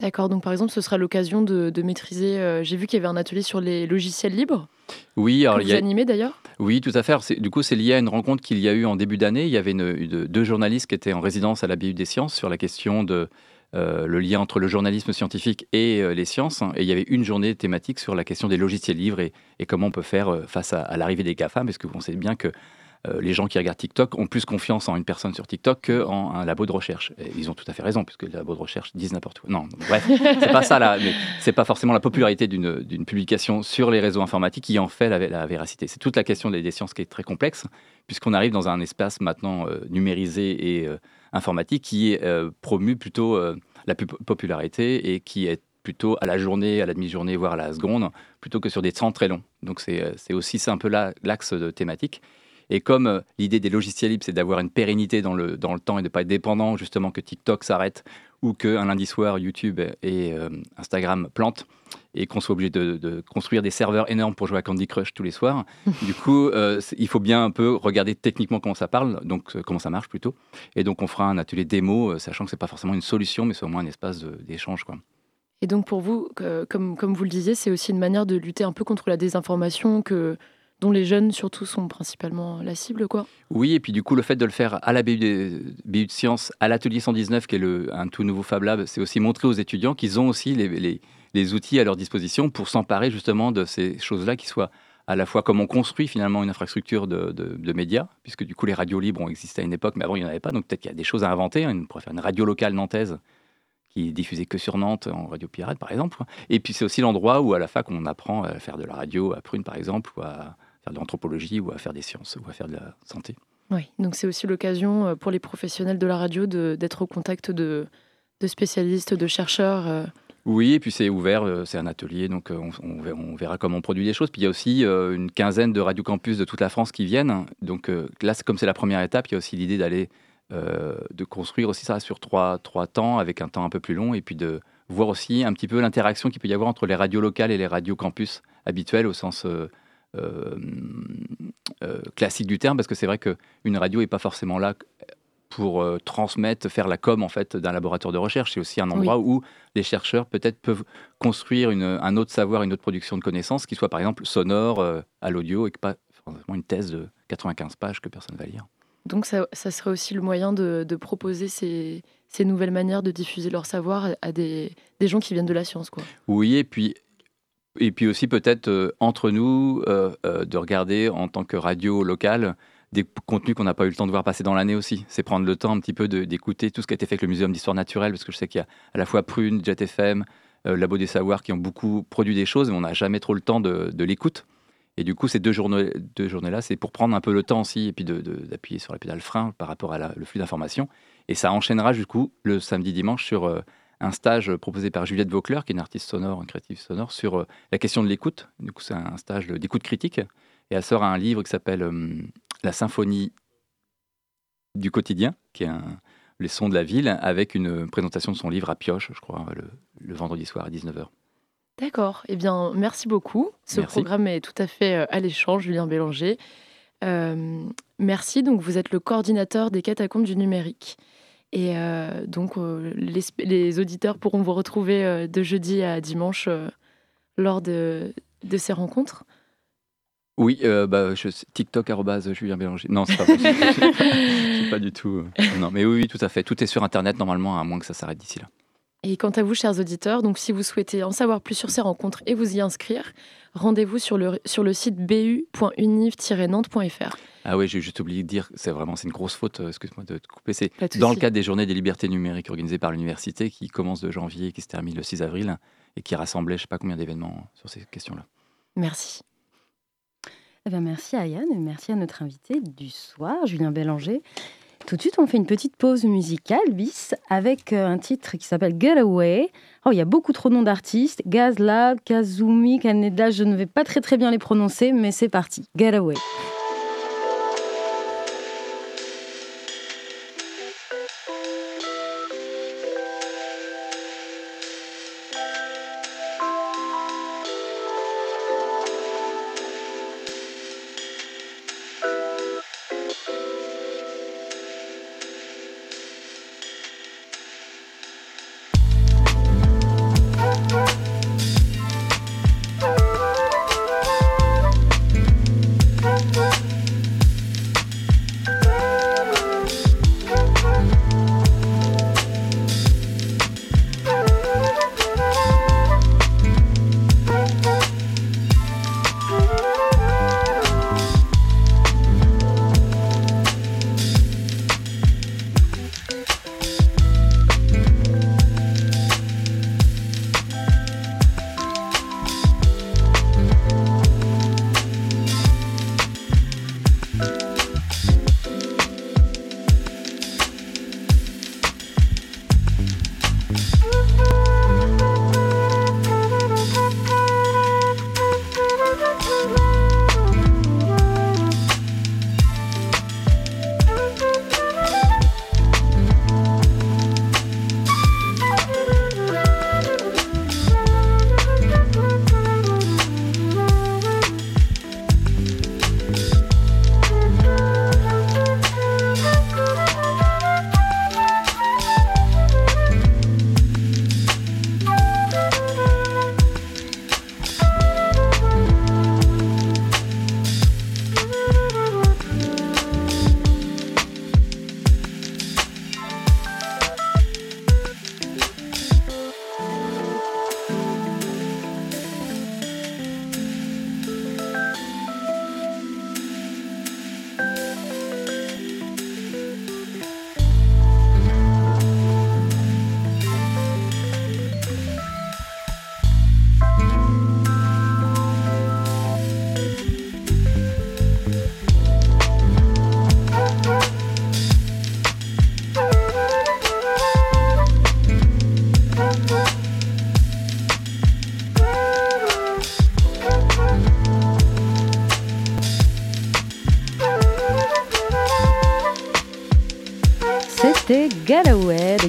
D'accord, donc par exemple, ce sera l'occasion de, de maîtriser. euh, J'ai vu qu'il y avait un atelier sur les logiciels libres. Oui, alors que il vous y a, animez d'ailleurs? Oui, tout à fait. Alors, Du coup, c'est lié à une rencontre qu'il y a eu en début d'année. Il y avait une- une- deux journalistes qui étaient en résidence à la BU des sciences sur la question de euh, le lien entre le journalisme scientifique et euh, les sciences. Et il y avait une journée thématique sur la question des logiciels libres et, et comment on peut faire face à, à l'arrivée des GAFAM, parce que vous sait bien que euh, les gens qui regardent TikTok ont plus confiance en une personne sur TikTok qu'en un labo de recherche. Ils ont tout à fait raison, puisque les labos de recherche disent n'importe quoi. Non, bref, c'est pas ça là, c'est pas forcément la popularité d'une publication sur les réseaux informatiques qui en fait la, vé- la véracité. C'est toute la question des, des sciences qui est très complexe, puisqu'on arrive dans un espace maintenant euh, numérisé et euh, informatique qui est promu plutôt la pu- popularité et qui est plutôt à la journée, à la demi-journée, voire à la seconde, plutôt que sur des temps très longs. Donc c'est aussi un peu l'axe de thématique. Et comme euh, l'idée des logiciels libres, c'est d'avoir une pérennité dans le, dans le temps et de ne pas être dépendant justement que TikTok s'arrête ou qu'un lundi soir YouTube et euh, Instagram plantent et qu'on soit obligé de, de construire des serveurs énormes pour jouer à Candy Crush tous les soirs. du coup, euh, il faut bien un peu regarder techniquement comment ça parle, donc comment ça marche plutôt. Et donc on fera un atelier démo, sachant que c'est pas forcément une solution, mais c'est au moins un espace d'échange. quoi. Et donc pour vous, comme, comme vous le disiez, c'est aussi une manière de lutter un peu contre la désinformation que, dont les jeunes surtout sont principalement la cible, quoi. Oui, et puis du coup, le fait de le faire à la BU, des- BU de sciences, à l'atelier 119, qui est un tout nouveau Fab Lab, c'est aussi montrer aux étudiants qu'ils ont aussi les, les- outils à leur disposition pour s'emparer justement de ces choses-là qui soient à la fois comme on construit finalement une infrastructure de, de- de médias, puisque du coup les radios libres ont existé à une époque, mais avant il n'y en avait pas, donc peut-être qu'il y a des choses à inventer. hein. On pourrait faire une radio locale nantaise qui est diffusée que sur Nantes en radio pirate par exemple. Et puis c'est aussi l'endroit où à la fac on apprend à faire de la radio à Prune par exemple, ou à faire de l'anthropologie, ou à faire des sciences, ou à faire de la santé. Oui, donc c'est aussi l'occasion euh, pour les professionnels de la radio d'être au contact de, de spécialistes, de chercheurs. euh. Oui, et puis c'est ouvert, euh, c'est un atelier, donc on, on verra, comment on produit les choses. Puis il y a aussi une quinzaine de radiocampus de toute la France qui viennent. Donc là, comme c'est la première étape, il y a aussi l'idée d'aller, euh, de construire aussi ça sur trois, trois temps, avec un temps un peu plus long, et puis de voir aussi un petit peu l'interaction qu'il peut y avoir entre les radios locales et les radiocampus habituels au sens euh, classique du terme, parce que c'est vrai qu'une radio n'est pas forcément là pour euh, transmettre, faire la com en fait d'un laboratoire de recherche. C'est aussi un endroit où les chercheurs peut-être peuvent construire une- un autre savoir, une autre production de connaissances qui soit par exemple sonore, euh, à l'audio et que pas forcément une thèse de 95 pages que personne va lire. Donc ça, ça serait aussi le moyen de, de proposer ces, ces nouvelles manières de diffuser leur savoir à- à des, des gens qui viennent de la science. Quoi. Oui, et puis, et puis aussi peut-être euh, entre nous euh, euh, de regarder en tant que radio locale des contenus qu'on n'a pas eu le temps de voir passer dans l'année aussi. C'est prendre le temps un petit peu d'écouter tout ce qui a été fait avec le Muséum d'histoire naturelle, parce que je sais qu'il y a à la fois Prune, Jet FM, Labo des Savoirs qui ont beaucoup produit des choses, mais on n'a jamais trop le temps de, de l'écoute. Et du coup, ces deux journées, journées-là, c'est pour prendre un peu le temps aussi, et puis d'appuyer sur la pédale frein par rapport à le flux d'informations. Et ça enchaînera du coup le samedi-dimanche sur un stage proposé par Juliette Vauclair, qui est une artiste sonore, une créative sonore, sur euh, la question de l'écoute. Du coup, c'est un stage d'écoute critique. Et elle sort un livre qui s'appelle euh, La symphonie du quotidien, qui est un, les sons de la ville, avec une présentation de son livre à Pioche, je crois, le, le vendredi soir à 19h. D'accord. Eh bien, merci beaucoup. Ce Merci. programme est tout à fait euh, à l'échange, Julien Bélanger. Euh, merci. Donc, vous êtes le coordinateur des catacombes du numérique. Et euh, donc, euh, les, auditeurs pourront vous retrouver euh, de jeudi à dimanche lors de, de ces rencontres. Oui, bah, je, TikTok Julien Bélanger. Non, c'est pas suis pas du tout. non, mais oui, oui, tout à fait. Tout est sur Internet normalement, à moins que ça s'arrête d'ici là. Et quant à vous, chers auditeurs, donc si vous souhaitez en savoir plus sur ces rencontres et vous y inscrire, rendez-vous sur le, sur le site bu.univ-nantes.fr. Ah oui, j'ai juste oublié de dire, c'est vraiment c'est une grosse faute, euh, excuse-moi de te couper. C'est dans le cadre des journées des libertés numériques organisées par l'université qui commencent de janvier et qui se terminent le 6 avril et qui rassemblaient je sais pas combien d'événements sur ces questions-là. Merci. Eh ben, merci à Yann et merci à notre invité du soir, Julien Bélanger. Tout de suite, on fait une petite pause musicale, bis, avec euh, un titre qui s'appelle Getaway. Oh, il y a beaucoup trop de noms d'artistes. Gazla, Kazumi, Kaneda, je ne vais pas très très bien les prononcer, mais c'est parti. Getaway. C'était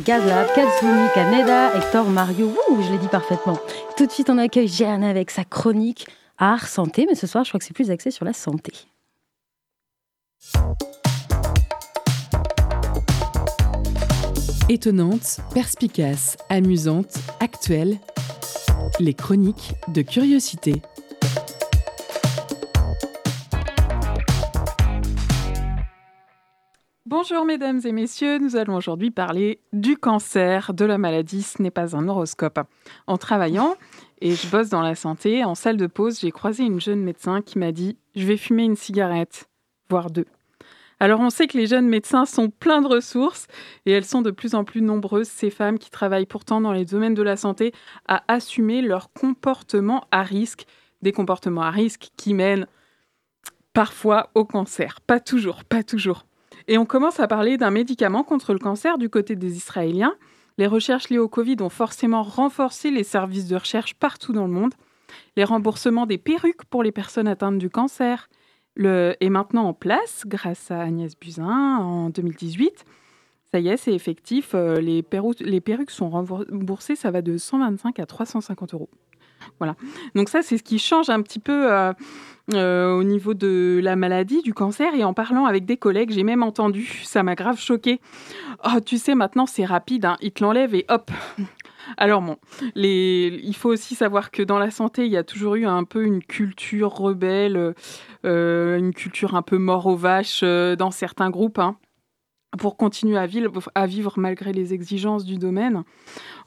Gazlab, Katsumi, Kaneda, Hector, Mario. Ouh, je l'ai dit parfaitement. Tout de suite, on accueille Jeanne avec sa chronique art, santé. Mais ce soir, je crois que c'est plus axé sur la santé. Étonnante, perspicace, amusante, actuelle, les chroniques de curiosité. Bonjour mesdames et messieurs, nous allons aujourd'hui parler du cancer, de la maladie, ce n'est pas un horoscope. En travaillant, et je bosse dans la santé, en salle de pause, j'ai croisé une jeune médecin qui m'a dit « je vais fumer une cigarette, voire deux ». Alors on sait que les jeunes médecins sont pleins de ressources et elles sont de plus en plus nombreuses, ces femmes qui travaillent pourtant dans les domaines de la santé, à assumer leur comportement à risque, des comportements à risque qui mènent parfois au cancer. Pas toujours, pas toujours. Et on commence à parler d'un médicament contre le cancer du côté des Israéliens. Les recherches liées au Covid ont forcément renforcé les services de recherche partout dans le monde. Les remboursements des perruques pour les personnes atteintes du cancer le, est maintenant en place grâce à Agnès Buzyn en 2018. Ça y est, c'est effectif. Euh, les, les perruques sont remboursées, ça va de 125 à 350 euros. Voilà. Donc ça, c'est ce qui change un petit peu euh, euh, au niveau de la maladie, du cancer. Et en parlant avec des collègues, j'ai même entendu, ça m'a grave choqué. Oh, tu sais, maintenant, c'est rapide, hein, il te l'enlève et hop. Alors bon, il faut aussi savoir que dans la santé, il y a toujours eu un peu une culture rebelle, euh, une culture un peu mort aux vaches dans certains groupes. Hein pour continuer à vivre, malgré les exigences du domaine.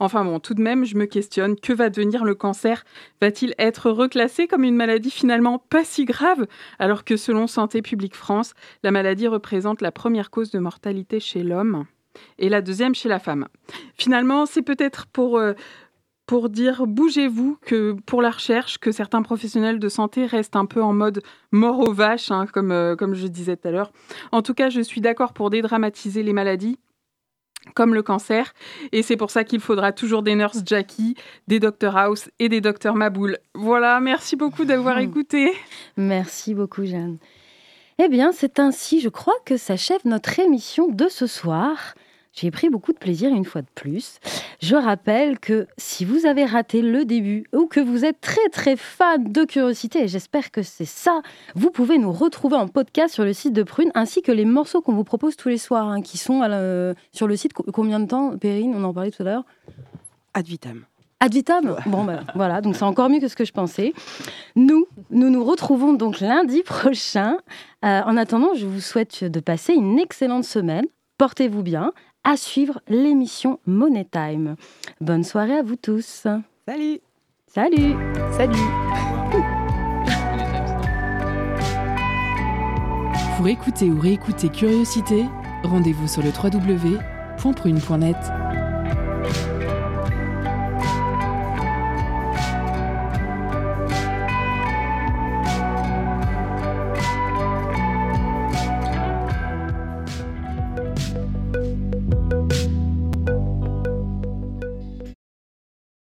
Enfin bon, tout de même, je me questionne, que va devenir le cancer? Va-t-il être reclassé comme une maladie finalement pas si grave? Alors que selon Santé publique France, la maladie représente la première cause de mortalité chez l'homme et la deuxième chez la femme. Finalement, c'est peut-être pour... Euh, pour dire bougez-vous que pour la recherche, que certains professionnels de santé restent un peu en mode mort aux vaches, hein, comme, euh, comme je disais tout à l'heure. En tout cas, je suis d'accord pour dédramatiser les maladies comme le cancer. Et c'est pour ça qu'il faudra toujours des nurses Jackie, des Dr House et des Dr Maboul. Voilà, merci beaucoup d'avoir écouté. Merci beaucoup, Jeanne. Eh bien, c'est ainsi, je crois, que s'achève notre émission de ce soir. J'ai pris beaucoup de plaisir une fois de plus. Je rappelle que si vous avez raté le début ou que vous êtes très très fan de curiosité, et j'espère que c'est ça, vous pouvez nous retrouver en podcast sur le site de Prune ainsi que les morceaux qu'on vous propose tous les soirs hein, qui sont sur le site. Combien de temps, Perrine? On en parlait tout à l'heure Ad vitam. Ad vitam? Bon, ben voilà, donc c'est encore mieux que ce que je pensais. Nous, nous nous retrouvons donc lundi prochain. Euh, en attendant, je vous souhaite de passer une excellente semaine. Portez-vous bien à suivre l'émission Money Time. Bonne soirée à vous tous. Salut. Salut. Salut. Pour écouter ou réécouter Curiosité, rendez-vous sur le www.prune.net.